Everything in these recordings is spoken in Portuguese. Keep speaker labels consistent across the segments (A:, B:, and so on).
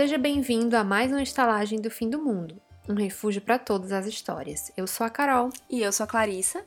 A: Seja bem-vindo a mais uma estalagem do fim do mundo, um refúgio para todas as histórias. Eu sou a Carol.
B: E eu sou a Clarissa.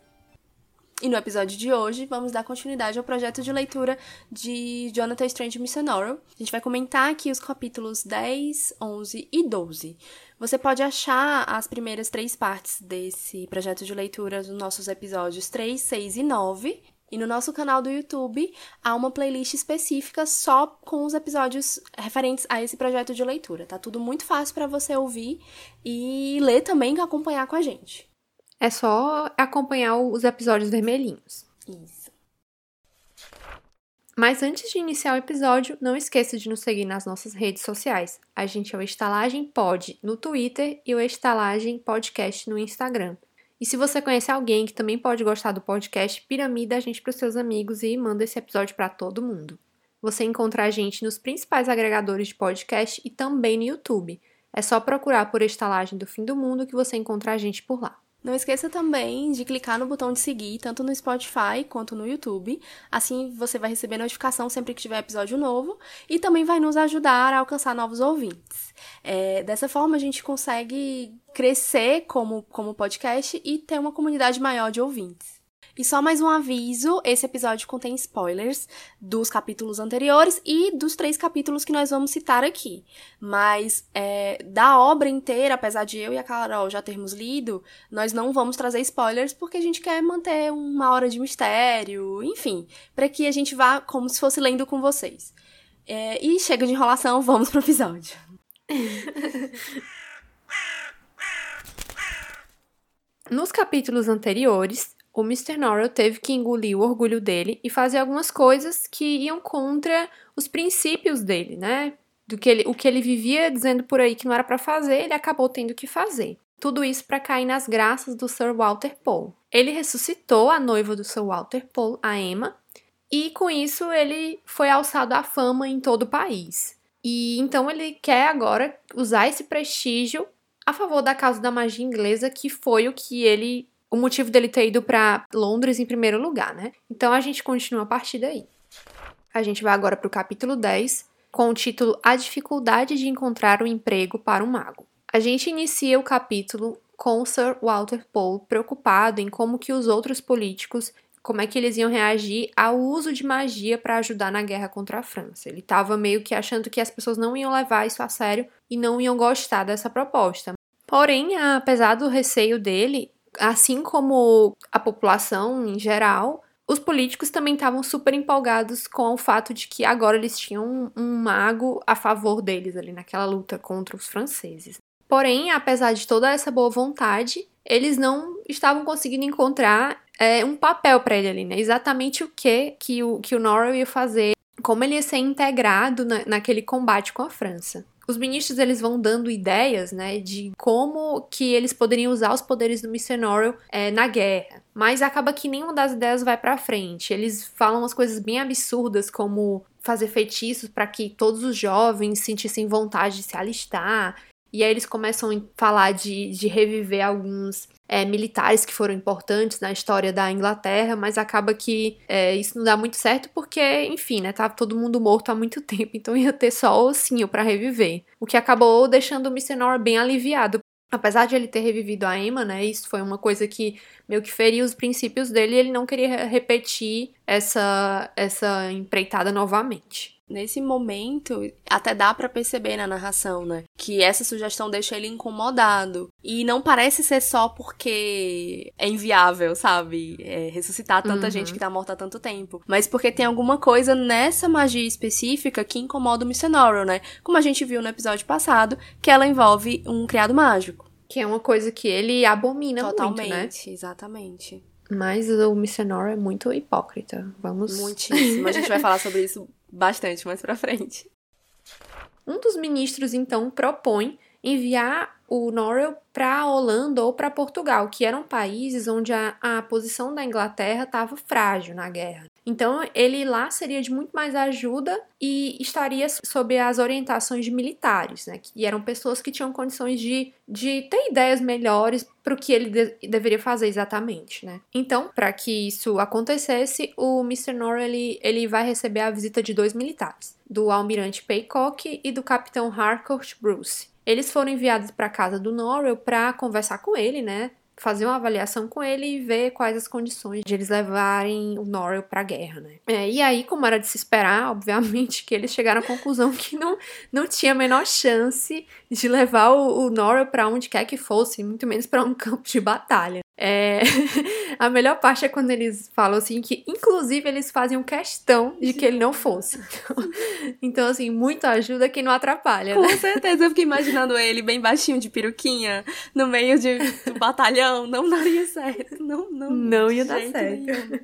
B: E no episódio de hoje vamos dar continuidade ao projeto de leitura de Jonathan Strange Missionary. A gente vai comentar aqui os capítulos 10, 11 e 12. Você pode achar as primeiras três partes desse projeto de leitura nos nossos episódios 3, 6 e 9. E no nosso canal do YouTube há uma playlist específica só com os episódios referentes a esse projeto de leitura. Tá tudo muito fácil para você ouvir e ler também e acompanhar com a gente.
A: É só acompanhar os episódios vermelhinhos.
B: Isso.
A: Mas antes de iniciar o episódio, não esqueça de nos seguir nas nossas redes sociais. A gente é o Estalagem Pod no Twitter e o Estalagem Podcast no Instagram. E se você conhece alguém que também pode gostar do podcast, piramida a gente para os seus amigos e manda esse episódio para todo mundo. Você encontra a gente nos principais agregadores de podcast e também no YouTube. É só procurar por Estalagem do Fim do Mundo que você encontra a gente por lá.
B: Não esqueça também de clicar no botão de seguir, tanto no Spotify quanto no YouTube. Assim você vai receber notificação sempre que tiver episódio novo e também vai nos ajudar a alcançar novos ouvintes. É, dessa forma, a gente consegue crescer como, como podcast e ter uma comunidade maior de ouvintes. E só mais um aviso: esse episódio contém spoilers dos capítulos anteriores e dos três capítulos que nós vamos citar aqui. Mas é, da obra inteira, apesar de eu e a Carol já termos lido, nós não vamos trazer spoilers porque a gente quer manter uma hora de mistério, enfim, para que a gente vá como se fosse lendo com vocês. É, e chega de enrolação, vamos pro episódio.
A: Nos capítulos anteriores, o Mr. Norrell teve que engolir o orgulho dele e fazer algumas coisas que iam contra os princípios dele, né? Do que ele, o que ele vivia dizendo por aí que não era para fazer, ele acabou tendo que fazer. Tudo isso para cair nas graças do Sir Walter Poe. Ele ressuscitou a noiva do Sir Walter Poe, a Emma, e com isso ele foi alçado à fama em todo o país. E então ele quer agora usar esse prestígio a favor da causa da magia inglesa, que foi o que ele o motivo dele ter ido para Londres em primeiro lugar, né? Então a gente continua a partir daí. A gente vai agora para o capítulo 10, com o título A Dificuldade de Encontrar um Emprego para um Mago. A gente inicia o capítulo com Sir Walter Poe preocupado em como que os outros políticos, como é que eles iam reagir ao uso de magia para ajudar na guerra contra a França. Ele estava meio que achando que as pessoas não iam levar isso a sério e não iam gostar dessa proposta. Porém, apesar do receio dele, assim como a população em geral, os políticos também estavam super empolgados com o fato de que agora eles tinham um, mago a favor deles ali naquela luta contra os franceses. Porém, apesar de toda essa boa vontade, eles não estavam conseguindo encontrar é, um papel para ele ali, né? Exatamente o que que o, que o Norrell ia fazer, como ele ia ser integrado na, naquele combate com a França os ministros eles vão dando ideias, né, de como que eles poderiam usar os poderes do Missionário é, na guerra. Mas acaba que nenhuma das ideias vai para frente. Eles falam umas coisas bem absurdas, como fazer feitiços para que todos os jovens sentissem vontade de se alistar. E aí eles começam a falar de, de reviver alguns é, militares que foram importantes na história da Inglaterra, mas acaba que é, isso não dá muito certo porque, enfim, né, tava todo mundo morto há muito tempo, então ia ter só o ossinho para reviver. O que acabou deixando o Missenor bem aliviado. Apesar de ele ter revivido a Emma, né, isso foi uma coisa que meio que feriu os princípios dele e ele não queria repetir essa, essa empreitada novamente.
B: Nesse momento, até dá para perceber na narração, né? Que essa sugestão deixa ele incomodado. E não parece ser só porque é inviável, sabe? É, ressuscitar tanta uhum. gente que tá morta há tanto tempo. Mas porque tem alguma coisa nessa magia específica que incomoda o Missionário, né? Como a gente viu no episódio passado, que ela envolve um criado mágico.
A: Que é uma coisa que ele abomina
B: Totalmente,
A: muito, né?
B: exatamente.
A: Mas o Missionário é muito hipócrita. Vamos.
B: Muitíssimo. A gente vai falar sobre isso bastante mais para frente.
A: Um dos ministros então propõe enviar o Norrell para a Holanda ou para Portugal, que eram países onde a, a posição da Inglaterra estava frágil na guerra. Então, ele lá seria de muito mais ajuda e estaria sob as orientações de militares, né? Que eram pessoas que tinham condições de, de ter ideias melhores para o que ele de deveria fazer exatamente, né? Então, para que isso acontecesse, o Mr. Norrell ele, vai receber a visita de dois militares, do almirante Paycock e do capitão Harcourt Bruce. Eles foram enviados para a casa do Norrell para conversar com ele, né? Fazer uma avaliação com ele e ver quais as condições de eles levarem o Norrell pra guerra, né? É, e aí, como era de se esperar, obviamente, que eles chegaram à conclusão que não, não tinha a menor chance de levar o, o Norrell pra onde quer que fosse, muito menos para um campo de batalha. É... a melhor parte é quando eles falam assim que, inclusive, eles faziam questão de que ele não fosse. Então, então assim, muito ajuda quem não atrapalha.
B: Com
A: né?
B: certeza, eu fiquei imaginando ele bem baixinho de peruquinha, no meio de, do batalhão. Não daria certo. Não, não.
A: Não ia dar certo. Nenhum.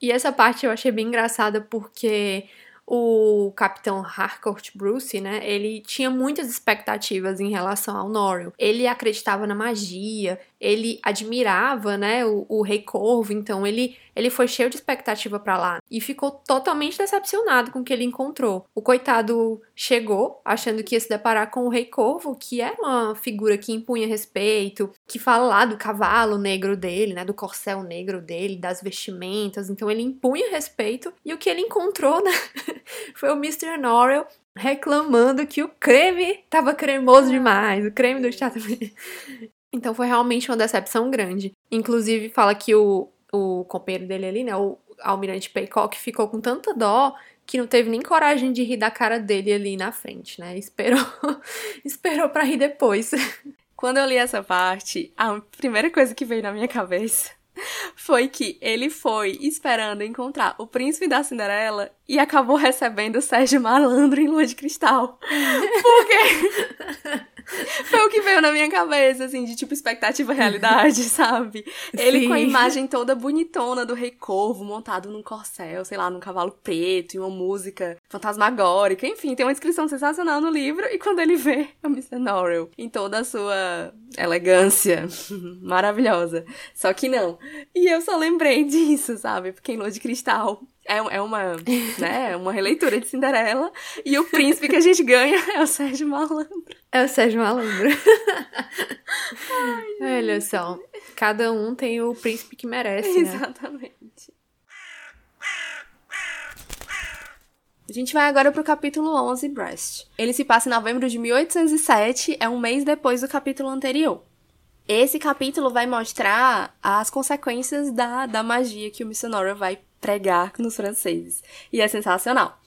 A: E essa parte eu achei bem engraçada porque o capitão Harcourt Bruce, né, ele tinha muitas expectativas em relação ao Norrell. Ele acreditava na magia, ele admirava, né, o, o Rei Corvo, então ele, ele foi cheio de expectativa para lá e ficou totalmente decepcionado com o que ele encontrou. O coitado chegou achando que ia se deparar com o Rei Corvo, que é uma figura que impunha respeito, que fala lá do cavalo negro dele, né, do corcel negro dele, das vestimentas, então ele impunha respeito e o que ele encontrou, né, foi o Mr. Norrell reclamando que o creme tava cremoso demais, o creme do chá então foi realmente uma decepção grande. Inclusive, fala que o, o companheiro dele ali, né, o almirante Paycock, ficou com tanta dó que não teve nem coragem de rir da cara dele ali na frente, né? Esperou, esperou para rir depois.
B: Quando eu li essa parte, a primeira coisa que veio na minha cabeça foi que ele foi esperando encontrar o príncipe da Cinderela e acabou recebendo o Sérgio Malandro em Lua de Cristal. Porque foi o que veio na minha cabeça, assim, de tipo expectativa realidade, sabe? Ele Sim. com a imagem toda bonitona do Rei Corvo montado num corcel, sei lá, num cavalo preto e uma música fantasmagórica. Enfim, tem uma descrição sensacional no livro. E quando ele vê o Mr. Norrell em toda a sua elegância maravilhosa. Só que não. E eu só lembrei disso, sabe? Porque em Lua de Cristal é, é uma, né, uma releitura de Cinderela. E o príncipe que a gente ganha é o Sérgio Malandro.
A: É o Sérgio Malandro. Ai, Olha só, cada um tem o príncipe que merece,
B: né? Exatamente. A gente vai agora pro capítulo 11, Breast. Ele se passa em novembro de 1807, é um mês depois do capítulo anterior. Esse capítulo vai mostrar as consequências da, da magia que o missionário vai pregar nos franceses. E é sensacional.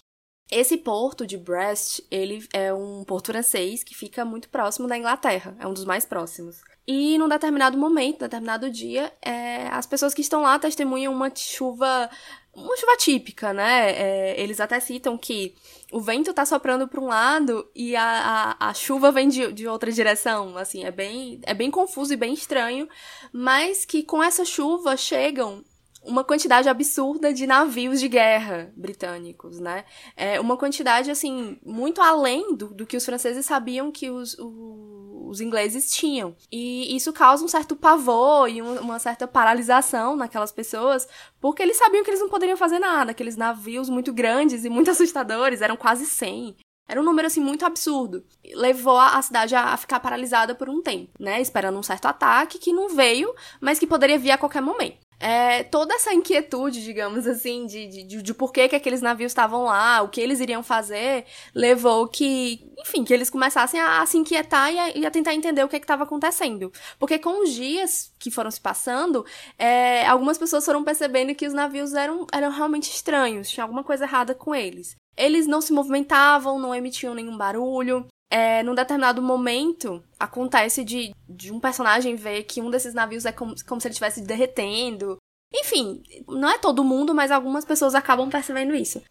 B: Esse porto de Brest, ele é um porto francês que fica muito próximo da Inglaterra, é um dos mais próximos. E num determinado momento, determinado dia, é, as pessoas que estão lá testemunham uma chuva, uma chuva típica, né? É, eles até citam que o vento tá soprando para um lado e a, a, a chuva vem de, de outra direção. Assim, é bem, é bem confuso e bem estranho, mas que com essa chuva chegam uma quantidade absurda de navios de guerra britânicos, né? É uma quantidade, assim, muito além do, do que os franceses sabiam que os, o, os ingleses tinham. E isso causa um certo pavor e um, uma certa paralisação naquelas pessoas, porque eles sabiam que eles não poderiam fazer nada. Aqueles navios muito grandes e muito assustadores, eram quase 100. Era um número, assim, muito absurdo. Levou a cidade a ficar paralisada por um tempo, né? Esperando um certo ataque que não veio, mas que poderia vir a qualquer momento é, toda essa inquietude, digamos assim, de, de, de por que, que aqueles navios estavam lá, o que eles iriam fazer, levou que, enfim, que eles começassem a, a se inquietar e a, e a, tentar entender o que estava acontecendo. Porque com os dias que foram se passando, é, algumas pessoas foram percebendo que os navios eram, eram realmente estranhos, tinha alguma coisa errada com eles. Eles não se movimentavam, não emitiam nenhum barulho, é, num determinado momento, acontece de, de um personagem ver que um desses navios é como, como se ele estivesse derretendo. Enfim, não é todo mundo, mas algumas pessoas acabam percebendo isso.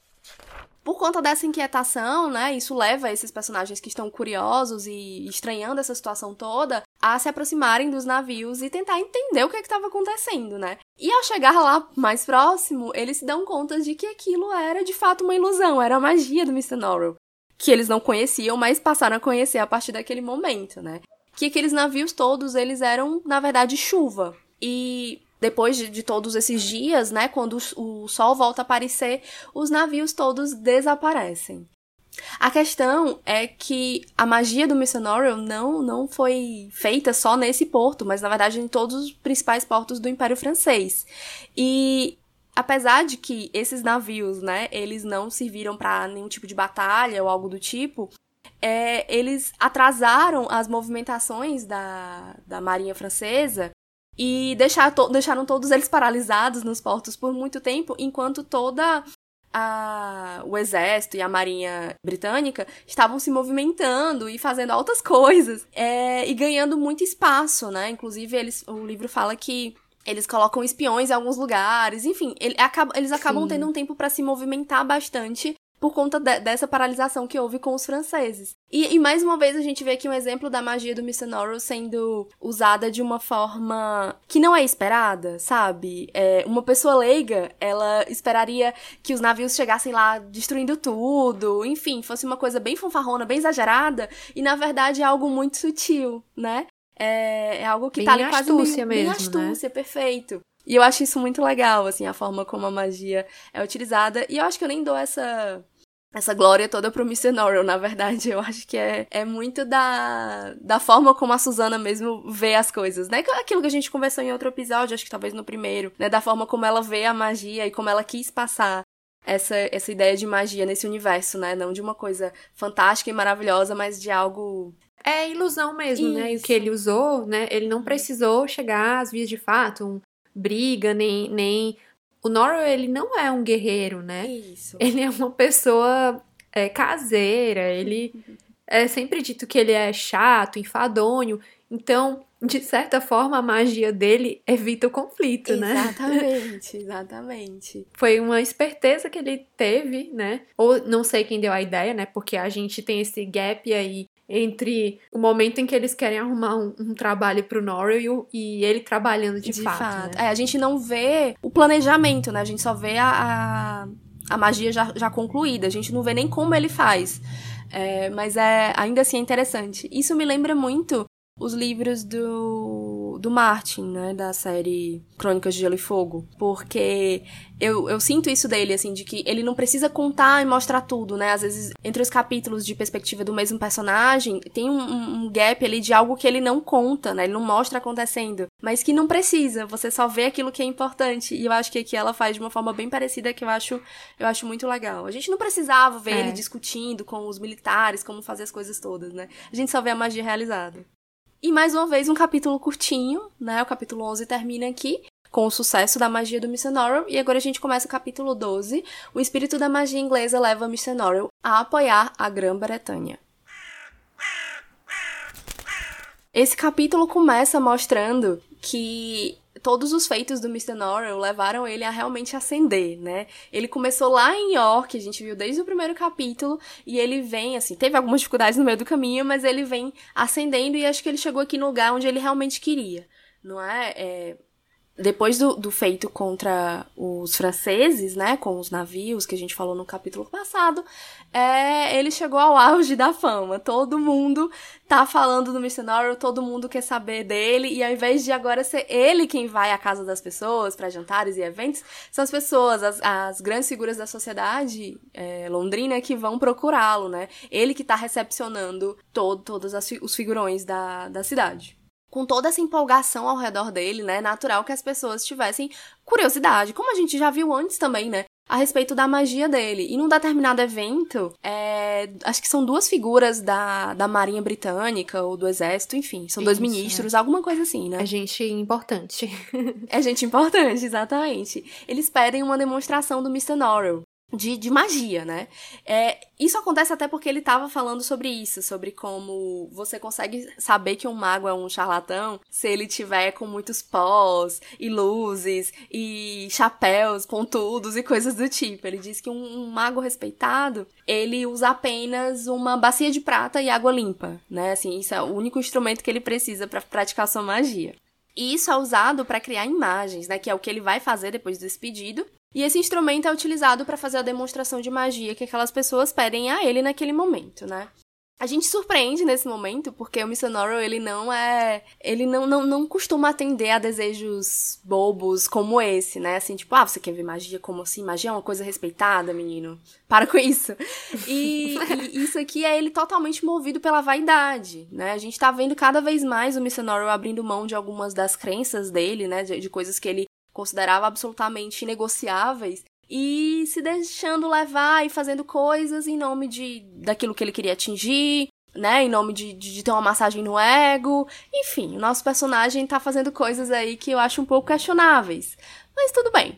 B: Por conta dessa inquietação, né, isso leva esses personagens que estão curiosos e estranhando essa situação toda a se aproximarem dos navios e tentar entender o que é estava acontecendo, né? E ao chegar lá mais próximo, eles se dão conta de que aquilo era de fato uma ilusão, era a magia do Mr. Norrell que eles não conheciam, mas passaram a conhecer a partir daquele momento, né? Que aqueles navios todos, eles eram, na verdade, chuva. E depois de, de, todos esses dias, né, quando o, o sol volta a aparecer, os navios todos desaparecem. A questão é que a magia do Missionorial não, não foi feita só nesse porto, mas na verdade em todos os principais portos do Império Francês. E apesar de que esses navios, né, eles não serviram para nenhum tipo de batalha ou algo do tipo, é, eles atrasaram as movimentações da, da Marinha Francesa e deixar to deixaram todos eles paralisados nos portos por muito tempo, enquanto toda a, o exército e a marinha britânica estavam se movimentando e fazendo altas coisas é, e ganhando muito espaço, né? Inclusive, eles, o livro fala que eles colocam espiões em alguns lugares, enfim, ele, acaba, eles acabam Sim. tendo um tempo para se movimentar bastante por conta de, dessa paralisação que houve com os franceses. E, e, mais uma vez a gente vê aqui um exemplo da magia do Missionary sendo usada de uma forma que não é esperada, sabe? É, uma pessoa leiga, ela esperaria que os navios chegassem lá destruindo tudo, enfim, fosse uma coisa bem fanfarrona, bem exagerada, e na verdade é algo muito sutil, né? É, é algo que
A: bem
B: tá ali quase
A: astúcia
B: meio,
A: mesmo,
B: bem astúcia,
A: né?
B: perfeito. E eu acho isso muito legal, assim, a forma como a magia é utilizada. E eu acho que eu nem dou essa essa glória toda pro Mr. Norrell, na verdade. Eu acho que é, é muito da, da forma como a Susana mesmo vê as coisas, né? Aquilo que a gente conversou em outro episódio, acho que talvez no primeiro, né? Da forma como ela vê a magia e como ela quis passar essa, essa ideia de magia nesse universo, né? Não de uma coisa fantástica e maravilhosa, mas de algo
A: é ilusão mesmo, Isso. né? E o que ele usou, né? Ele não precisou chegar às vias de fato, um briga, nem, nem o Noro, ele não é um guerreiro, né?
B: Isso.
A: Ele é uma pessoa é, caseira, ele é sempre dito que ele é chato, enfadonho. Então, de certa forma, a magia dele evita o conflito,
B: né? Exatamente, exatamente.
A: Foi uma esperteza que ele teve, né? Ou não sei quem deu a ideia, né? Porque a gente tem esse gap aí entre o momento em que eles querem arrumar um, um trabalho pro Norrell e, e, ele trabalhando de,
B: de
A: fato.
B: fato.
A: Né?
B: É, a gente não vê o planejamento, né? A gente só vê a, a, a magia já, já concluída. A gente não vê nem como ele faz. É, mas é ainda assim é interessante. Isso me lembra muito os livros do, do Martin, né, da série Crônicas de Gelo e Fogo, porque eu, eu sinto isso dele, assim, de que ele não precisa contar e mostrar tudo, né, às vezes entre os capítulos de perspectiva do mesmo personagem, tem um, um gap ali de algo que ele não conta, né, ele não mostra acontecendo, mas que não precisa, você só vê aquilo que é importante, e eu acho que aqui ela faz de uma forma bem parecida que eu acho, eu acho muito legal. A gente não precisava ver é. ele discutindo com os militares como fazer as coisas todas, né, a gente só vê a magia realizada. E mais uma vez, um capítulo curtinho, né? O capítulo 11 termina aqui com o sucesso da magia do. Norrell. E agora a gente começa o capítulo 12. O espírito da magia inglesa leva. Norrell a apoiar a Grã-Bretanha. Esse capítulo começa mostrando que todos os feitos do Mr. Norrell levaram ele a realmente ascender, né? Ele começou lá em York, a gente viu desde o primeiro capítulo, e ele vem, assim, teve algumas dificuldades no meio do caminho, mas ele vem ascendendo e acho que ele chegou aqui no lugar onde ele realmente queria, não é? é depois do, do, feito contra os franceses, né, com os navios que a gente falou no capítulo passado, é, ele chegou ao auge da fama. Todo mundo tá falando do missionário, todo mundo quer saber dele, e ao invés de agora ser ele quem vai à casa das pessoas para jantares e eventos, são as pessoas, as, as grandes figuras da sociedade é, londrina que vão procurá-lo, né? Ele que tá recepcionando todo, todos as, os figurões da, da cidade com toda essa empolgação ao redor dele, né? Natural que as pessoas tivessem curiosidade, como a gente já viu antes também, né? A respeito da magia dele. E num determinado evento, é, acho que são duas figuras da, da Marinha Britânica ou do Exército, enfim, são dois ministros, é. alguma coisa assim, né?
A: É gente importante.
B: é gente importante, exatamente. Eles pedem uma demonstração do Mr. Norrell de, de magia, né? É, isso acontece até porque ele estava falando sobre isso, sobre como você consegue saber que um mago é um charlatão se ele tiver com muitos pós e luzes e chapéus pontudos e coisas do tipo. Ele diz que um, um mago respeitado, ele usa apenas uma bacia de prata e água limpa, né? Assim, isso é o único instrumento que ele precisa para praticar sua magia. E isso é usado para criar imagens, né? Que é o que ele vai fazer depois desse pedido. E esse instrumento é utilizado para fazer a demonstração de magia que aquelas pessoas pedem a ele naquele momento, né? A gente surpreende nesse momento porque o. Norrell, ele não é. Ele não, não, não costuma atender a desejos bobos como esse, né? Assim, tipo, ah, você quer ver magia? Como assim? Magia é uma coisa respeitada, menino? Para com isso. E, e isso aqui é ele totalmente movido pela vaidade, né? A gente tá vendo cada vez mais o. Norrell abrindo mão de algumas das crenças dele, né? De, de coisas que ele considerava absolutamente inegociáveis e se deixando levar e fazendo coisas em nome de daquilo que ele queria atingir, né? Em nome de, de, de, ter uma massagem no ego. Enfim, o nosso personagem tá fazendo coisas aí que eu acho um pouco questionáveis. Mas tudo bem.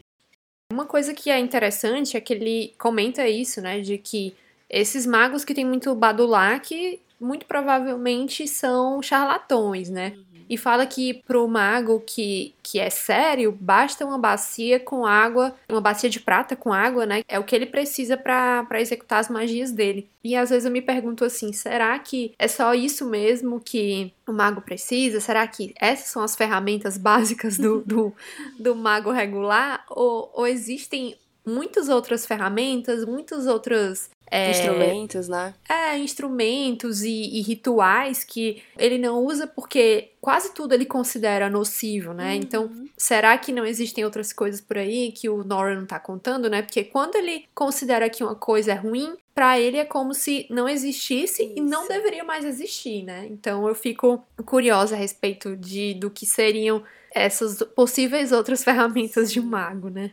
A: Uma coisa que é interessante é que ele comenta isso, né? De que esses magos que tem muito badulac, muito provavelmente são charlatões, né? Uhum e fala que pro mago que, que é sério, basta uma bacia com água, uma bacia de prata com água, né? É o que ele precisa para executar as magias dele. E às vezes eu me pergunto assim, será que é só isso mesmo que o mago precisa? Será que essas são as ferramentas básicas do, do, do mago regular? Ou, ou existem muitas outras ferramentas, muitas outras
B: é, instrumentos, né?
A: É, instrumentos e, e, rituais que ele não usa porque quase tudo ele considera nocivo, né? Uhum. Então, será que não existem outras coisas por aí que o Nora não tá contando, né? Porque quando ele considera que uma coisa é ruim, para ele é como se não existisse Isso. e não deveria mais existir, né? Então, eu fico curiosa a respeito de do que seriam essas possíveis outras ferramentas de um mago, né?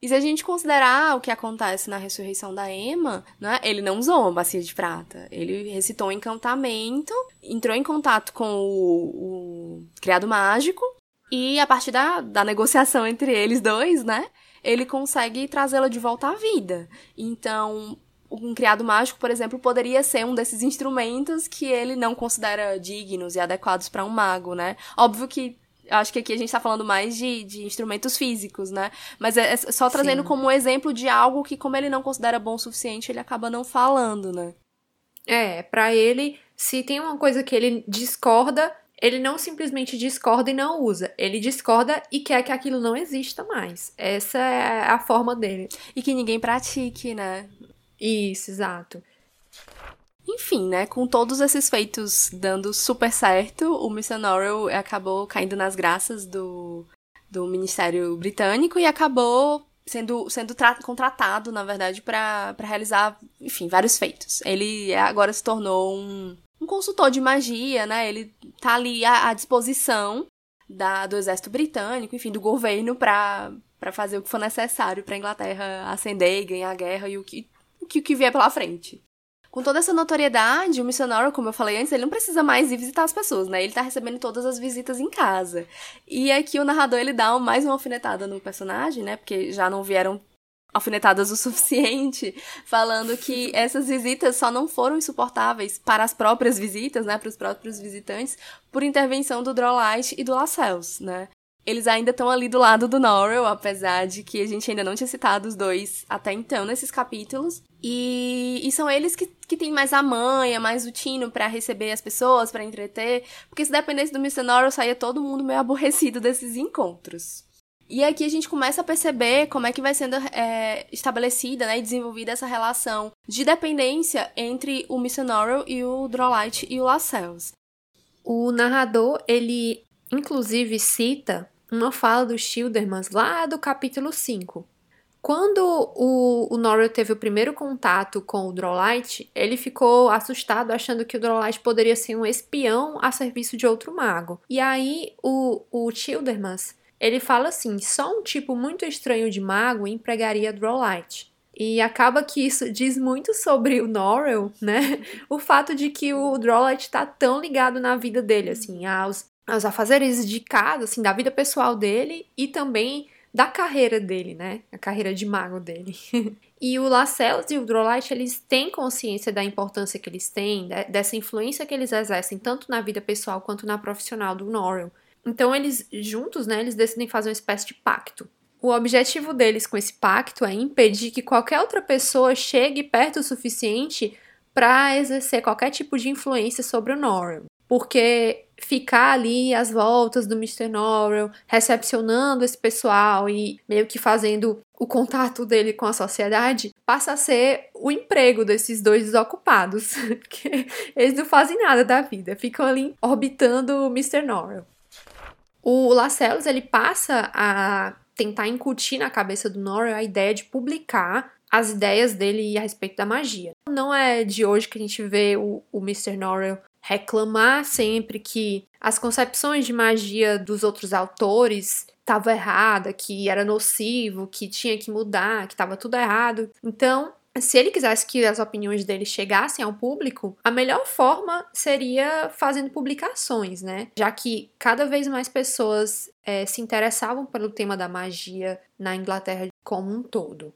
B: E se a gente considerar o que acontece na ressurreição da Emma, né, ele não usou uma bacia de prata. Ele recitou um encantamento, entrou em contato com o, o criado mágico, e a partir da, da negociação entre eles dois, né, ele consegue trazê-la de volta à vida. Então, um criado mágico, por exemplo, poderia ser um desses instrumentos que ele não considera dignos e adequados para um mago, né? Óbvio que acho que aqui a gente tá falando mais de, de instrumentos físicos, né? Mas é, é só trazendo Sim. como um exemplo de algo que, como ele não considera bom o suficiente, ele acaba não falando, né?
A: É, para ele, se tem uma coisa que ele discorda, ele não simplesmente discorda e não usa. Ele discorda e quer que aquilo não exista mais. Essa é a forma dele.
B: E que ninguém pratique, né?
A: Isso, exato.
B: Enfim, né, com todos esses feitos dando super certo, o Mr. Norrell acabou caindo nas graças do, do Ministério Britânico e acabou sendo, sendo contratado, na verdade, para realizar, enfim, vários feitos. Ele agora se tornou um, um consultor de magia, né? Ele tá ali à, à disposição da, do exército britânico, enfim, do governo para fazer o que for necessário para a Inglaterra ascender e ganhar a guerra e o que, o que vier pela frente. Com toda essa notoriedade, o missionário, como eu falei antes, ele não precisa mais ir visitar as pessoas, né? Ele tá recebendo todas as visitas em casa. E aqui o narrador, ele dá mais uma alfinetada no personagem, né? Porque já não vieram alfinetadas o suficiente, falando que essas visitas só não foram insuportáveis para as próprias visitas, né, para os próprios visitantes, por intervenção do Drolight e do Lascelles, né? Eles ainda estão ali do lado do Norrell, apesar de que a gente ainda não tinha citado os dois até então nesses capítulos. E, e são eles que, que têm mais a manha, mais o tino para receber as pessoas, para entreter. Porque se dependesse do Mr. Norrell, saía todo mundo meio aborrecido desses encontros. E aqui a gente começa a perceber como é que vai sendo é, estabelecida né, e desenvolvida essa relação de dependência entre o. Norrell e o Drolight e o Lascelles.
A: O narrador, ele inclusive cita uma fala dos Schildermans lá do capítulo 5. Quando o, o Norrell teve o primeiro contato com o Drolight, ele ficou assustado achando que o Drolight poderia ser um espião a serviço de outro mago. E aí o, o Childermans, ele fala assim, só um tipo muito estranho de mago empregaria Drolight. E acaba que isso diz muito sobre o Norrell, né? O fato de que o Drolight está tão ligado na vida dele, assim, aos, aos afazeres de casa, assim, da vida pessoal dele e também da carreira dele, né? A carreira de mago dele. e o Lascelles e o Drolight, eles têm consciência da importância que eles têm, dessa influência que eles exercem, tanto na vida pessoal quanto na profissional do Norrell. Então, eles juntos, né, eles decidem fazer uma espécie de pacto. O objetivo deles com esse pacto é impedir que qualquer outra pessoa chegue perto o suficiente para exercer qualquer tipo de influência sobre o Norrell. Porque ficar ali às voltas do Mr. Norrell, recepcionando esse pessoal e meio que fazendo o contato dele com a sociedade passa a ser o emprego desses dois desocupados, porque eles não fazem nada da vida, ficam ali orbitando o Mr. Norrell. O Lascelles, ele passa a tentar incutir na cabeça do Norrell a ideia de publicar as ideias dele a respeito da magia. Não é de hoje que a gente vê o, o Mr. Norrell reclamar sempre que as concepções de magia dos outros autores estavam erradas, que era nocivo, que tinha que mudar, que estava tudo errado. Então, se ele quisesse que as opiniões dele chegassem ao público, a melhor forma seria fazendo publicações, né? Já que cada vez mais pessoas é, se interessavam pelo tema da magia na Inglaterra como um todo.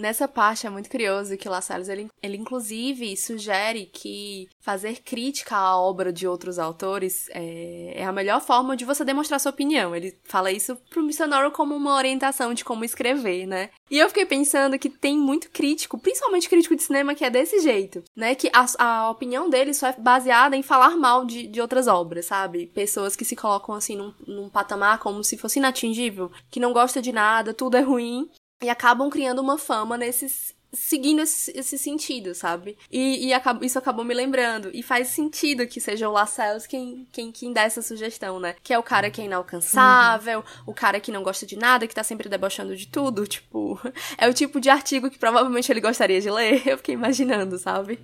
B: Nessa parte é muito curioso que Lascelles, ele, ele inclusive sugere que fazer crítica à obra de outros autores é, é, a melhor forma de você demonstrar sua opinião. Ele fala isso pro missionário como uma orientação de como escrever, né? E eu fiquei pensando que tem muito crítico, principalmente crítico de cinema, que é desse jeito, né? Que a, a opinião dele só é baseada em falar mal de, de outras obras, sabe? Pessoas que se colocam assim num, num patamar como se fosse inatingível, que não gosta de nada, tudo é ruim e acabam criando uma fama nesses seguindo esse, esse sentido, sabe? E, e acabou, isso acabou me lembrando. E faz sentido que seja o Lascelles quem, quem, quem dá essa sugestão, né? Que é o cara que é inalcançável, uhum. o cara que não gosta de nada, que tá sempre debochando de tudo. Tipo, é o tipo de artigo que provavelmente ele gostaria de ler. Eu fiquei imaginando, sabe?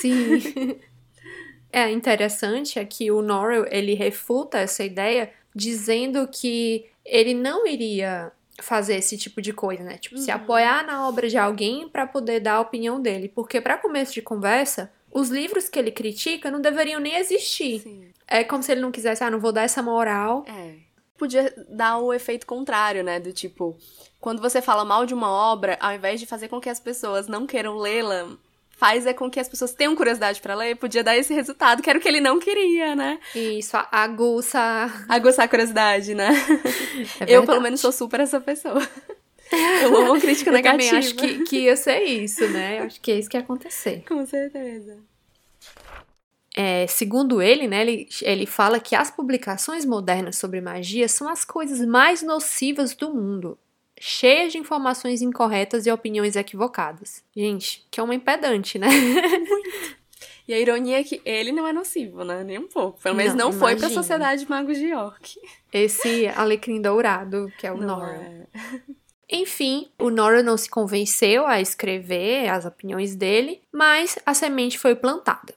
A: Sim. é interessante é que o Norrell, ele refuta essa ideia dizendo que ele não iria fazer esse tipo de coisa, né? Tipo, uhum. se apoiar na obra de alguém para poder dar a opinião dele. Porque, para começo de conversa, os livros que ele critica não deveriam nem existir. Sim. É como se ele não quisesse, ah, não vou dar essa moral.
B: É. Podia dar o efeito contrário, né? Do tipo, quando você fala mal de uma obra, ao invés de fazer com que as pessoas não queiram lê-la, faz é com que as pessoas tenham curiosidade para ler, podia dar esse resultado, que era o que ele não queria, né?
A: Isso, aguça.
B: Aguçar a curiosidade, né? É eu, pelo menos, sou super essa pessoa. Eu amo crítica eu negativa.
A: Eu também acho que, que ia ser isso, né? Eu acho que é isso que ia acontecer.
B: Com certeza.
A: É, segundo ele, né, ele, ele fala que as publicações modernas sobre magia são as coisas mais nocivas do mundo cheias de informações incorretas e opiniões equivocadas. Gente, que é uma impedante, né?
B: Muito. E a ironia é que ele não é nocivo, né? Nem um pouco. Pelo menos não, não foi pra Sociedade de Magos de York.
A: Esse alecrim dourado, que é o não Nora. É. Enfim, o Nora não se convenceu a escrever as opiniões dele, mas a semente foi plantada.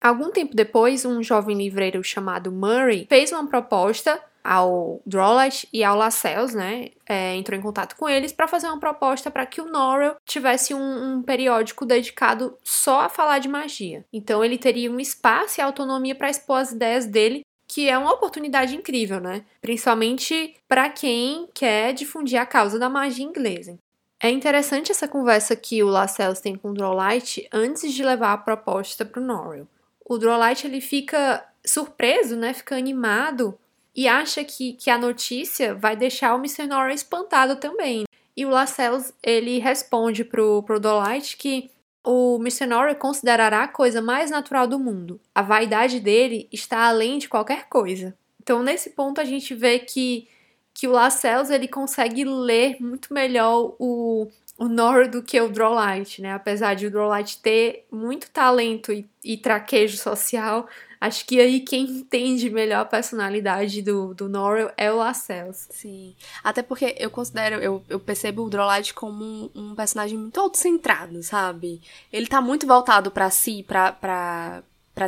A: Algum tempo depois, um jovem livreiro chamado Murray fez uma proposta ao Drollett e ao Lascelles, né? É, entrou em contato com eles para fazer uma proposta para que o Norrell tivesse um, um, periódico dedicado só a falar de magia. Então ele teria um espaço e autonomia para expor as ideias dele, que é uma oportunidade incrível, né? Principalmente para quem quer difundir a causa da magia inglesa. É interessante essa conversa que o Lascelles tem com o Drollite antes de levar a proposta para o Norrell. O Drollite ele fica surpreso, né? Fica animado e acha que, que a notícia vai deixar o Mr. Nora espantado também. E o Lascelles, ele responde pro, pro Dolite que o Mr. Nora considerará a coisa mais natural do mundo. A vaidade dele está além de qualquer coisa. Então, nesse ponto, a gente vê que, que o Lascelles, ele consegue ler muito melhor o, o Nora do que o Drawlight, né? Apesar de o Drawlight ter muito talento e, e traquejo social, Acho que aí quem entende melhor a personalidade do, do Norrell é o Lascelles.
B: Sim. Até porque eu considero, eu, eu percebo o Drolight como um, um, personagem muito autocentrado, sabe? Ele tá muito voltado para si, pra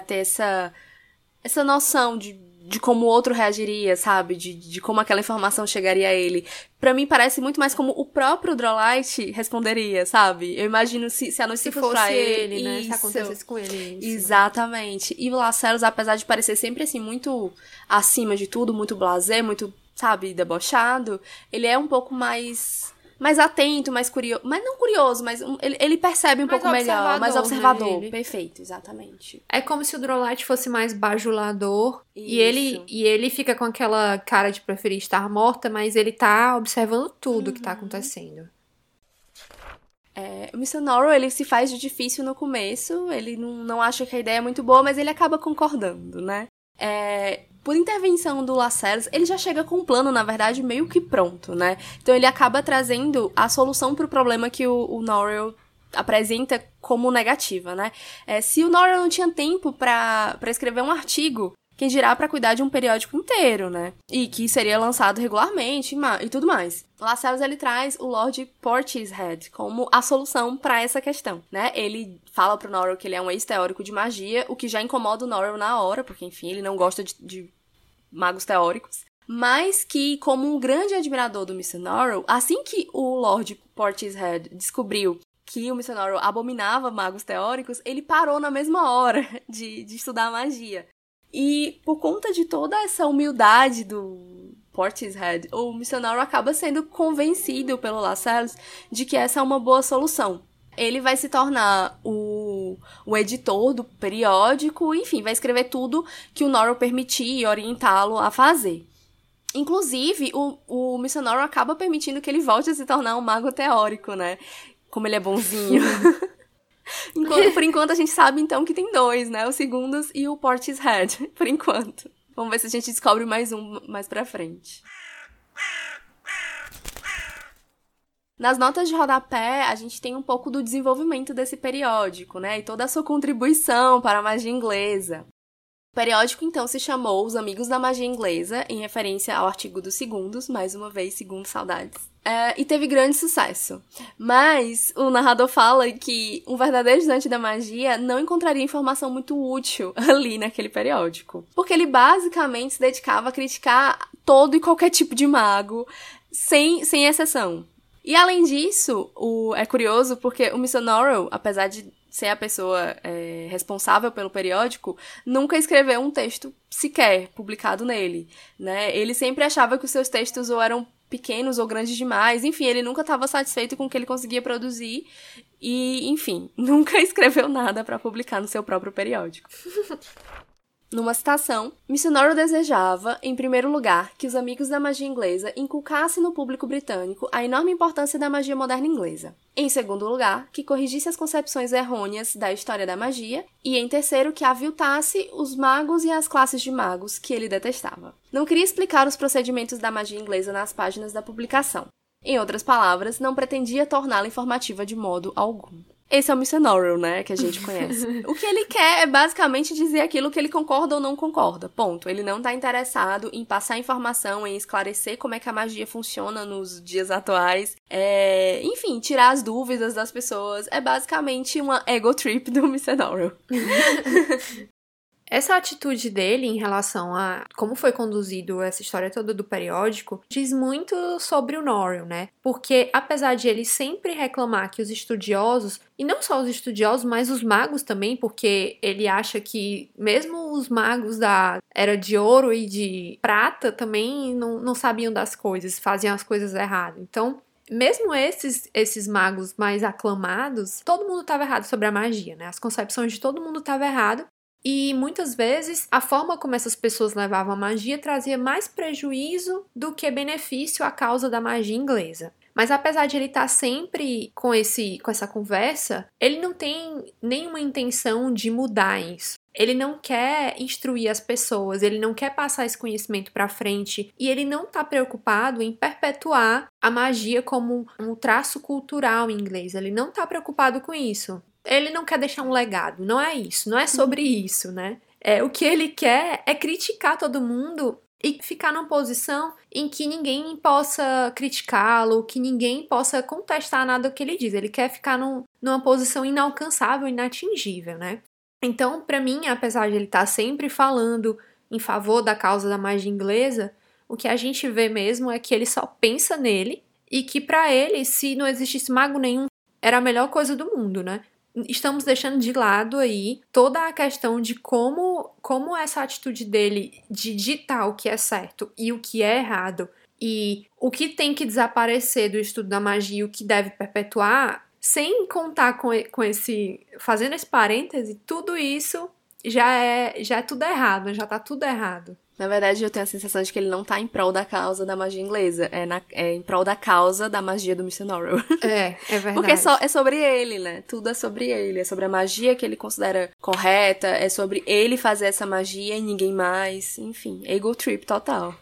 B: ter essa, essa noção de de como o outro reagiria, sabe? De, de como aquela informação chegaria a ele. Para mim parece muito mais como o próprio Drolight responderia, sabe? Eu imagino se, se a notícia
A: se
B: fosse,
A: fosse
B: ele,
A: ele, né? Se acontecesse com ele. Isso.
B: Exatamente. E o Laceros, apesar de parecer sempre assim muito acima de tudo, muito blasé, muito, sabe, debochado, ele é um pouco mais mais atento, mais curioso. Mas não curioso, mas um, ele, ele, percebe um mais pouco melhor, mais observador. Né, Perfeito, exatamente.
A: É como se o Drolight fosse mais bajulador. E ele, e ele fica com aquela cara de preferir estar morta, mas ele tá observando tudo uhum. que tá uhum. acontecendo.
B: É, o Mr. Norrell, ele se faz de difícil no começo, ele não, não acha que a ideia é muito boa, mas ele acaba concordando, né? é, por intervenção do Lacerda, ele já chega com um plano, na verdade, meio que pronto, né? Então ele acaba trazendo a solução para o problema que o, o Norrell apresenta como negativa, né? É, se o Norrell não tinha tempo para escrever um artigo, quem dirá para cuidar de um periódico inteiro, né? E que seria lançado regularmente e, tudo mais. Lascelles ele traz o Lord Portishead como a solução para essa questão, né? Ele fala pro Norrell que ele é um ex-teórico de magia, o que já incomoda o Norrell na hora, porque enfim, ele não gosta de, de magos teóricos mas que, como um grande admirador do Mr. Norrell, assim que o Lord Portishead descobriu que o Mr. Norrell abominava magos teóricos, ele parou na mesma hora de, de estudar magia. E por conta de toda essa humildade do Portishead, o missionário acaba sendo convencido pelo Lascelles de que essa é uma boa solução. Ele vai se tornar o, o editor do periódico, enfim, vai escrever tudo que o Norrell permitir e orientá-lo a fazer. Inclusive, o, o missionário acaba permitindo que ele volte a se tornar um mago teórico, né? Como ele é bonzinho. Enquanto, por enquanto, a gente sabe, então, que tem dois, né? O Segundos e o Portishead, por enquanto. Vamos ver se a gente descobre mais um mais pra frente. Nas notas de rodapé, a gente tem um pouco do desenvolvimento desse periódico, né? E toda a sua contribuição para a magia inglesa. O periódico, então, se chamou Os Amigos da Magia Inglesa, em referência ao artigo dos segundos, mais uma vez, segundo saudades. É, e teve grande sucesso. Mas o narrador fala que um verdadeiro estudante da magia não encontraria informação muito útil ali naquele periódico. Porque ele basicamente se dedicava a criticar todo e qualquer tipo de mago, sem, sem exceção. E além disso, o, é curioso porque o. Norrell, apesar de ser a pessoa é, responsável pelo periódico, nunca escreveu um texto sequer publicado nele, né? Ele sempre achava que os seus textos ou eram pequenos ou grandes demais, enfim, ele nunca estava satisfeito com o que ele conseguia produzir e, enfim, nunca escreveu nada para publicar no seu próprio periódico. Numa citação, Missionoro desejava, em primeiro lugar, que os amigos da magia inglesa inculcassem no público britânico a enorme importância da magia moderna inglesa. Em segundo lugar, que corrigisse as concepções errôneas da história da magia. E em terceiro, que aviltasse os magos e as classes de magos que ele detestava. Não queria explicar os procedimentos da magia inglesa nas páginas da publicação. Em outras palavras, não pretendia torná-la informativa de modo algum. Esse é o Mr. Norrell, né, que a gente conhece. o que ele quer é basicamente dizer aquilo que ele concorda ou não concorda. Ponto. Ele não tá interessado em passar informação, em esclarecer como é que a magia funciona nos dias atuais. É... Enfim, tirar as dúvidas das pessoas. É basicamente uma ego trip do Mr.
A: Essa atitude dele em relação a como foi conduzido essa história toda do periódico diz muito sobre o Norrell, né? Porque apesar de ele sempre reclamar que os estudiosos, e não só os estudiosos, mas os magos também, porque ele acha que mesmo os magos da era de ouro e de prata também não, não sabiam das coisas, faziam as coisas erradas. Então, mesmo esses, esses magos mais aclamados, todo mundo estava errado sobre a magia, né? As concepções de todo mundo estavam errado e muitas vezes a forma como essas pessoas levavam a magia trazia mais prejuízo do que benefício à causa da magia inglesa. Mas apesar de ele estar sempre com esse com essa conversa, ele não tem nenhuma intenção de mudar isso. Ele não quer instruir as pessoas, ele não quer passar esse conhecimento para frente e ele não está preocupado em perpetuar a magia como um traço cultural inglês. Ele não está preocupado com isso ele não quer deixar um legado, não é isso, não é sobre isso, né? É, o que ele quer é criticar todo mundo e ficar numa posição em que ninguém possa criticá-lo, que ninguém possa contestar nada que ele diz. Ele quer ficar num, numa posição inalcançável, inatingível, né? Então, para mim, apesar de ele estar tá sempre falando em favor da causa da magia inglesa, o que a gente vê mesmo é que ele só pensa nele e que para ele, se não existisse mago nenhum, era a melhor coisa do mundo, né? Estamos deixando de lado aí toda a questão de como, como essa atitude dele de ditar o que é certo e o que é errado e o que tem que desaparecer do estudo da magia e o que deve perpetuar, sem contar com, com esse. fazendo esse parêntese, tudo isso já é, já é tudo errado, já tá tudo errado.
B: Na verdade, eu tenho a sensação de que ele não tá em prol da causa da magia inglesa. É, na, é em prol da causa da magia do Mr. Norrell.
A: É, é verdade.
B: Porque é, só, é sobre ele, né? Tudo é sobre ele. É sobre a magia que ele considera correta. É sobre ele fazer essa magia e ninguém mais. Enfim, ego trip total.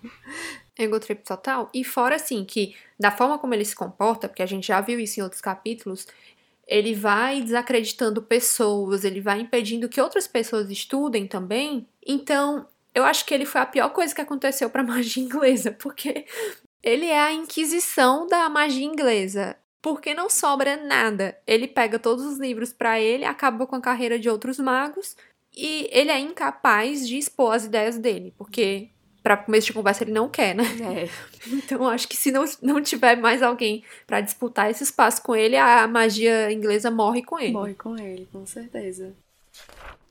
A: Ego trip total. E fora, assim, que da forma como ele se comporta, porque a gente já viu isso em outros capítulos, ele vai desacreditando pessoas, ele vai impedindo que outras pessoas estudem também. Então, eu acho que ele foi a pior coisa que aconteceu para magia inglesa, porque ele é a inquisição da magia inglesa. Porque não sobra nada. Ele pega todos os livros para ele, acaba com a carreira de outros magos e ele é incapaz de expor as ideias dele, porque para começo de conversa ele não quer, né?
B: É.
A: Então acho que se não, não tiver mais alguém para disputar esse espaço com ele, a magia inglesa morre com ele.
B: Morre com ele, com certeza.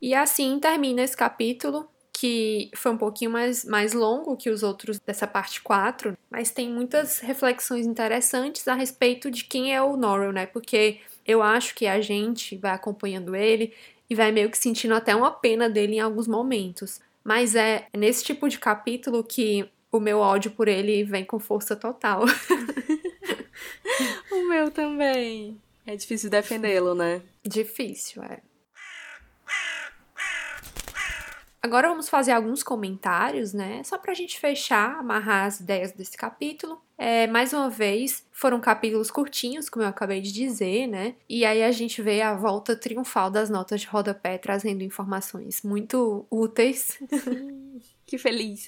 A: E assim termina esse capítulo que foi um pouquinho mais, mais longo que os outros dessa parte 4, mas tem muitas reflexões interessantes a respeito de quem é o Norrell, né? Porque eu acho que a gente vai acompanhando ele e vai meio que sentindo até uma pena dele em alguns momentos. Mas é nesse tipo de capítulo que o meu ódio por ele vem com força total.
B: o meu também. É difícil defendê-lo, né?
A: Difícil, é. Agora vamos fazer alguns comentários, né? Só para a gente fechar, amarrar as ideias desse capítulo. É, mais uma vez, foram capítulos curtinhos, como eu acabei de dizer, né? E aí a gente vê a volta triunfal das notas de rodapé trazendo informações muito úteis.
B: que feliz.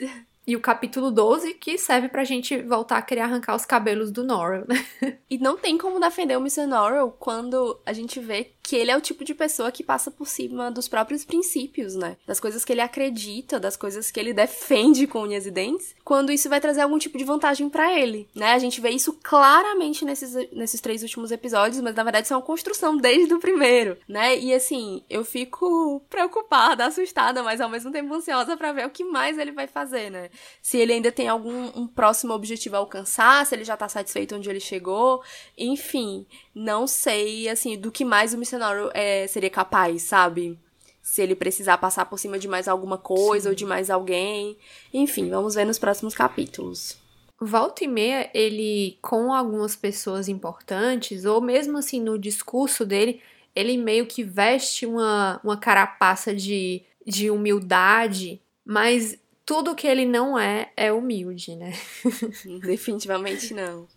A: E o capítulo 12, que serve pra gente voltar a querer arrancar os cabelos do Norrell, né?
B: E não tem como defender o Mr. Norrell quando a gente vê que ele é o tipo de pessoa que passa por cima dos próprios princípios, né? Das coisas que ele acredita, das coisas que ele defende com unhas e dentes, quando isso vai trazer algum tipo de vantagem para ele, né? A gente vê isso claramente nesses, nesses três últimos episódios, mas na verdade isso é uma construção desde o primeiro, né? E assim, eu fico preocupada, assustada, mas ao mesmo tempo ansiosa para ver o que mais ele vai fazer, né? Se ele ainda tem algum um próximo objetivo a alcançar, se ele já tá satisfeito onde ele chegou, enfim, não sei, assim, do que mais o Mr cenário é, seria capaz, sabe? Se ele precisar passar por cima de mais alguma coisa Sim. ou de mais alguém. Enfim, vamos ver nos próximos capítulos.
A: Volta e meia, ele, com algumas pessoas importantes, ou mesmo assim no discurso dele, ele meio que veste uma, uma carapaça de, de humildade, mas tudo que ele não é é humilde, né?
B: Definitivamente não.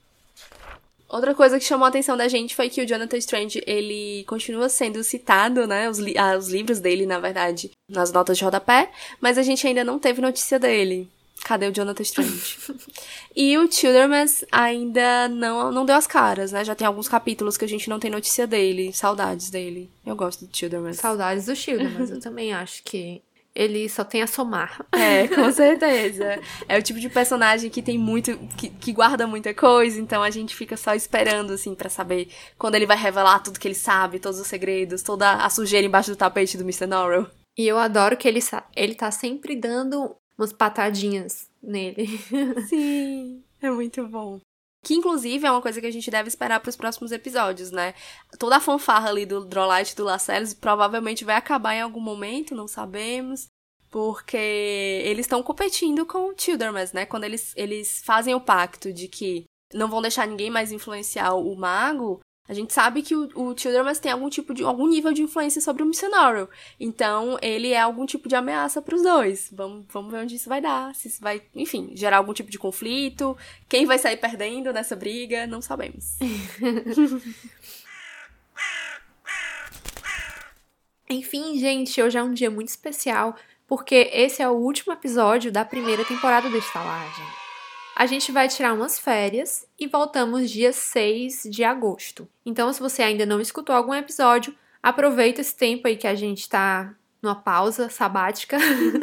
B: Outra coisa que chamou a atenção da gente foi que o Jonathan Strange, ele continua sendo citado, né, os, li ah, os livros dele, na verdade, nas notas de rodapé, mas a gente ainda não teve notícia dele. Cadê o Jonathan Strange? e o Childermas ainda não, não deu as caras, né? Já tem alguns capítulos que a gente não tem notícia dele. Saudades dele. Eu gosto do Childermas.
A: Saudades do Childermas. eu também acho que ele só tem a somar.
B: É, com certeza. É o tipo de personagem que tem muito. Que, que guarda muita coisa, então a gente fica só esperando, assim, para saber quando ele vai revelar tudo que ele sabe, todos os segredos, toda a sujeira embaixo do tapete do Mr. Norrell.
A: E eu adoro que ele, ele tá sempre dando umas patadinhas nele.
B: Sim, é muito bom. Que, inclusive, é uma coisa que a gente deve esperar para os próximos episódios, né? Toda a fanfarra ali do Drolight e do Lacerys provavelmente vai acabar em algum momento, não sabemos. Porque eles estão competindo com o Childermas, né? Quando eles, eles fazem o pacto de que não vão deixar ninguém mais influenciar o mago, a gente sabe que o, o tem algum tipo de algum nível de influência sobre o missionário. Então, ele é algum tipo de ameaça para os dois. Vamos, vamos ver onde isso vai dar, se isso vai, enfim, gerar algum tipo de conflito. Quem vai sair perdendo nessa briga, não sabemos.
A: enfim, gente, hoje é um dia muito especial, porque esse é o último episódio da primeira temporada da Estalagem. A gente vai tirar umas férias e voltamos dia 6 de agosto. Então, se você ainda não escutou algum episódio, aproveita esse tempo aí que a gente tá numa pausa sabática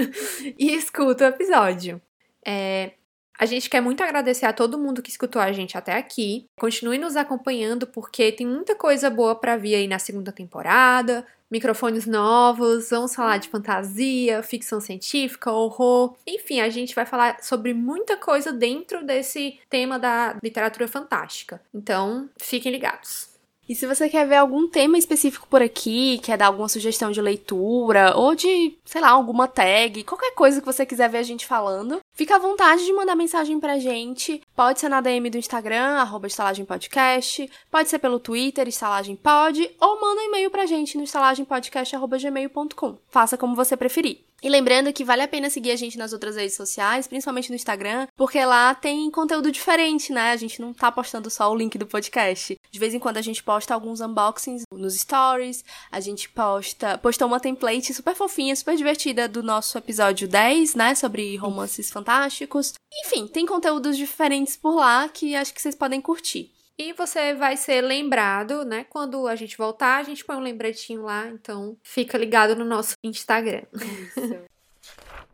A: e escuta o episódio. É, a gente quer muito agradecer a todo mundo que escutou a gente até aqui. Continue nos acompanhando porque tem muita coisa boa para vir aí na segunda temporada microfones novos, vamos falar de fantasia, ficção científica, horror. Enfim, a gente vai falar sobre muita coisa dentro desse tema da literatura fantástica. Então, fiquem ligados.
B: E se você quer ver algum tema específico por aqui, quer dar alguma sugestão de leitura, ou de, sei lá, alguma tag, qualquer coisa que você quiser ver a gente falando, fica à vontade de mandar mensagem pra gente. Pode ser na DM do Instagram, arroba estalagempodcast, pode ser pelo Twitter, estalagempod, ou manda um e-mail pra gente no estalagempodcast.gmail.com. Faça como você preferir. E lembrando que vale a pena seguir a gente nas outras redes sociais, principalmente no Instagram, porque lá tem conteúdo diferente, né? A gente não tá postando só o link do podcast. De vez em quando a gente posta alguns unboxings nos stories, a gente posta, postou uma template super fofinha, super divertida do nosso episódio 10, né, sobre romances fantásticos. Enfim, tem conteúdos diferentes por lá que acho que vocês podem curtir.
A: E você vai ser lembrado, né? Quando a gente voltar, a gente põe um lembretinho lá, então fica ligado no nosso Instagram. Isso.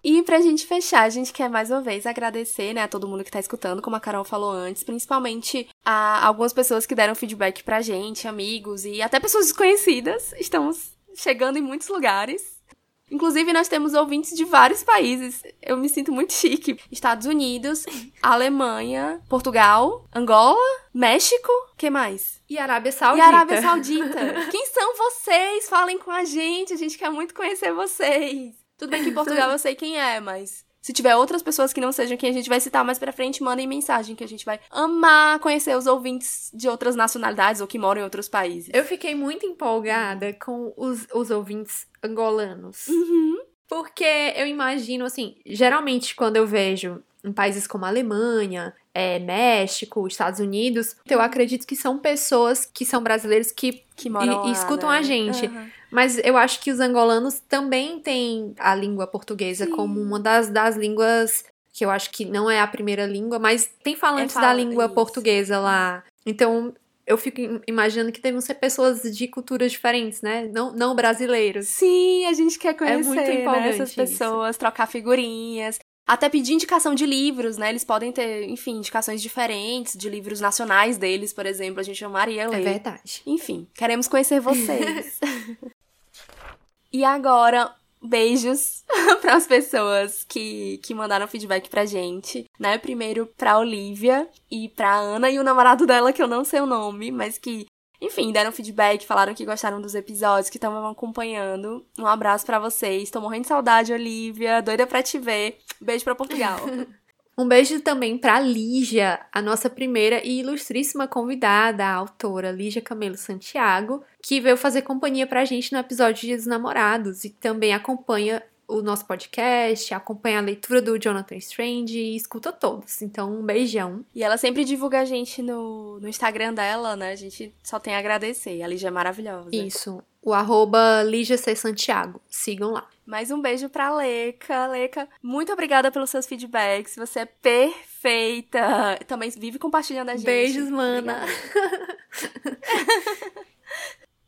B: E pra gente fechar, a gente quer mais uma vez agradecer, né, a todo mundo que tá escutando, como a Carol falou antes, principalmente a algumas pessoas que deram feedback pra gente, amigos e até pessoas desconhecidas. Estamos chegando em muitos lugares. Inclusive, nós temos ouvintes de vários países. Eu me sinto muito chique. Estados Unidos, Alemanha, Portugal, Angola, México, que mais?
A: E Arábia Saudita.
B: E Arábia Saudita. Quem são vocês? Falem com a gente. A gente quer muito conhecer vocês. Tudo bem que em Portugal eu sei quem é, mas se tiver outras pessoas que não sejam quem a gente vai citar mais pra frente, mandem mensagem que a gente vai amar conhecer os ouvintes de outras nacionalidades ou que moram em outros países.
A: Eu fiquei muito empolgada com os, os ouvintes angolanos.
B: Uhum.
A: Porque eu imagino, assim, geralmente quando eu vejo em países como Alemanha, é, México, Estados Unidos, eu acredito que são pessoas que são brasileiros que,
B: que moram
A: e,
B: lá,
A: escutam
B: né?
A: a gente.
B: Uhum.
A: Mas eu acho que os angolanos também têm a língua portuguesa
B: Sim.
A: como uma das, das línguas que eu acho que não é a primeira língua, mas tem falantes
B: É
A: da língua
B: isso.
A: portuguesa lá. Então, eu fico im- imaginando que devem ser pessoas de culturas diferentes, né? Não, não brasileiros.
B: Sim, a gente quer conhecer
A: muito
B: né, essas
A: isso.
B: pessoas, trocar figurinhas. Até pedir indicação de livros, né? Eles podem ter, enfim, indicações diferentes de livros nacionais deles, por exemplo. A gente amaria
A: É
B: ler.
A: verdade.
B: Enfim, queremos conhecer vocês. e agora, beijos para as pessoas que, que mandaram feedback pra gente, né? Primeiro pra Olivia e pra Ana e o namorado dela, que eu não sei o nome, mas que, enfim, deram feedback, falaram que gostaram dos episódios, que estavam acompanhando. Um abraço pra vocês. Tô morrendo de saudade, Olivia. Doida pra te ver. Beijo pra Portugal.
A: Um beijo também para Lígia, a nossa primeira e ilustríssima convidada, a autora Lígia Camelo Santiago, que veio fazer companhia pra gente no episódio de Dia dos Namorados e também acompanha o nosso podcast, acompanha a leitura do Jonathan Strange e escuta todos. Então, um beijão.
B: E ela sempre divulga a gente no, no Instagram dela, né? A gente só tem a agradecer. A Lígia é maravilhosa.
A: Isso. O arroba Lígia C. Santiago. Sigam lá.
B: Mais um beijo pra Leca. Leca, muito obrigada pelos seus feedbacks. Você é perfeita. Também vive compartilhando a gente.
A: Beijos, mana.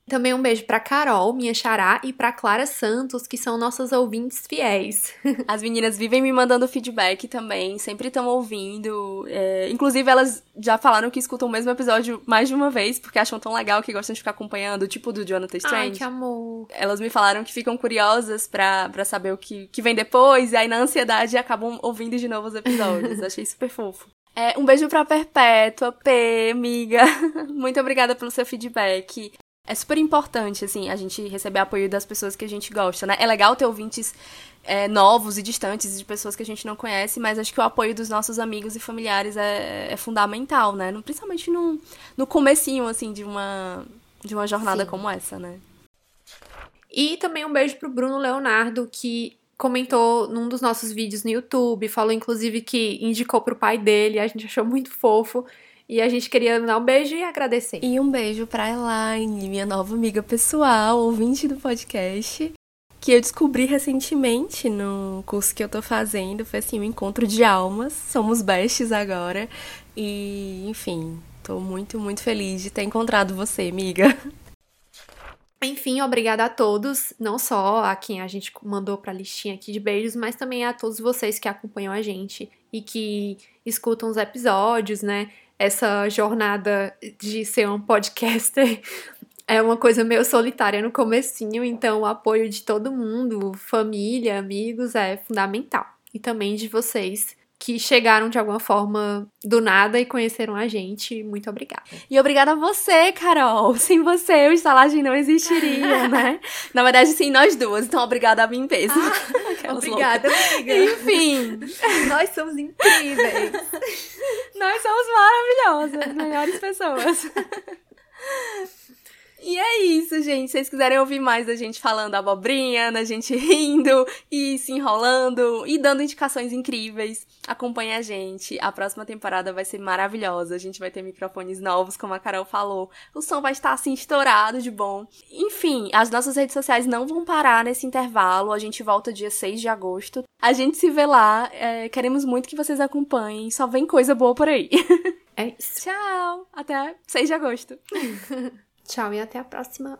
A: Também um beijo pra Carol, minha xará, e pra Clara Santos, que são nossas ouvintes fiéis.
B: As meninas vivem me mandando feedback também, sempre estão ouvindo. É, inclusive, elas já falaram que escutam o mesmo episódio mais de uma vez, porque acham tão legal que gostam de ficar acompanhando, tipo do Jonathan
A: Ai,
B: Strange.
A: que amor.
B: Elas me falaram que ficam curiosas pra, pra saber o que, que vem depois, e aí na ansiedade acabam ouvindo de novo os episódios. Achei super fofo. É, um beijo pra Perpétua, P, amiga. Muito obrigada pelo seu feedback. É super importante, assim, a gente receber apoio das pessoas que a gente gosta, né? É legal ter ouvintes é, novos e distantes de pessoas que a gente não conhece, mas acho que o apoio dos nossos amigos e familiares é, é fundamental, né? No- Principalmente no, no comecinho, assim, de uma, de uma jornada
A: Sim.
B: como essa, né?
A: E também um beijo pro Bruno Leonardo, que comentou num dos nossos vídeos no YouTube, falou inclusive que indicou pro pai dele, a gente achou muito fofo. E a gente queria dar um beijo e agradecer.
B: E um beijo pra Elaine, minha nova amiga pessoal, ouvinte do podcast, que eu descobri recentemente no curso que eu tô fazendo. Foi assim, um encontro de almas. Somos bestes agora. E, enfim, tô muito, muito feliz de ter encontrado você, amiga.
A: Enfim, obrigada a todos, não só a quem a gente mandou pra listinha aqui de beijos, mas também a todos vocês que acompanham a gente e que escutam os episódios, né? Essa jornada de ser um podcaster é uma coisa meio solitária no comecinho, então o apoio de todo mundo, família, amigos, é fundamental. E também de vocês que chegaram de alguma forma do nada e conheceram a gente. Muito obrigada.
B: E obrigada a você, Carol. Sem você, o estalagem não existiria, né? Na verdade, sim, nós duas. Então, obrigada a mim mesmo.
A: Ah, obrigada, amiga.
B: Enfim,
A: nós somos incríveis.
B: nós somos maravilhosas, melhores pessoas. E é isso, gente. Se vocês quiserem ouvir mais da gente falando abobrinha, da gente rindo e se enrolando e dando indicações incríveis, acompanhe a gente. A próxima temporada vai ser maravilhosa. A gente vai ter microfones novos, como a Carol falou. O som vai estar assim estourado de bom. Enfim, as nossas redes sociais não vão parar nesse intervalo. A gente volta dia 6 de agosto. A gente se vê lá. É, queremos muito que vocês acompanhem. Só vem coisa boa por aí.
A: É isso.
B: Tchau! Até 6 de agosto.
A: Tchau e até a próxima.